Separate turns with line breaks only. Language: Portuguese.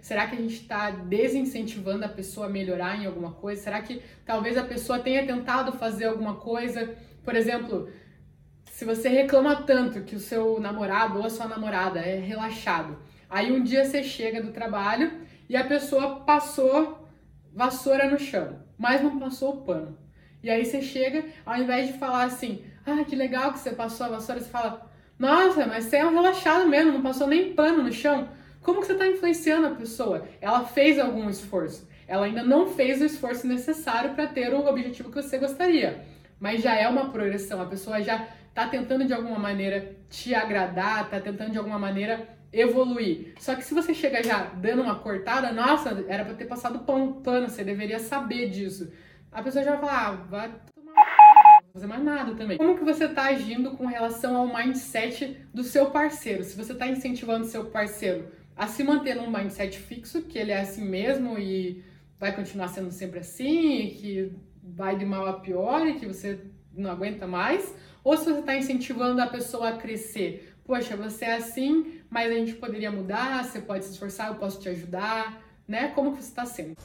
Será que a gente está desincentivando a pessoa a melhorar em alguma coisa? Será que talvez a pessoa tenha tentado fazer alguma coisa? Por exemplo, se você reclama tanto que o seu namorado ou a sua namorada é relaxado, aí um dia você chega do trabalho e a pessoa passou vassoura no chão, mas não passou o pano. E aí você chega, ao invés de falar assim, ah, que legal que você passou a vassoura, você fala, nossa, mas você é um relaxado mesmo, não passou nem pano no chão. Como que você está influenciando a pessoa? Ela fez algum esforço. Ela ainda não fez o esforço necessário para ter o objetivo que você gostaria. Mas já é uma progressão. A pessoa já está tentando de alguma maneira te agradar, está tentando de alguma maneira evoluir. Só que se você chega já dando uma cortada, nossa, era para ter passado pano, você deveria saber disso. A pessoa já vai falar, ah, vai fazer mais nada também. Como que você está agindo com relação ao mindset do seu parceiro? Se você está incentivando seu parceiro a se manter num mindset fixo, que ele é assim mesmo e vai continuar sendo sempre assim, e que vai de mal a pior e que você não aguenta mais, ou se você está incentivando a pessoa a crescer. Poxa, você é assim, mas a gente poderia mudar, você pode se esforçar, eu posso te ajudar, né? Como que você está sendo?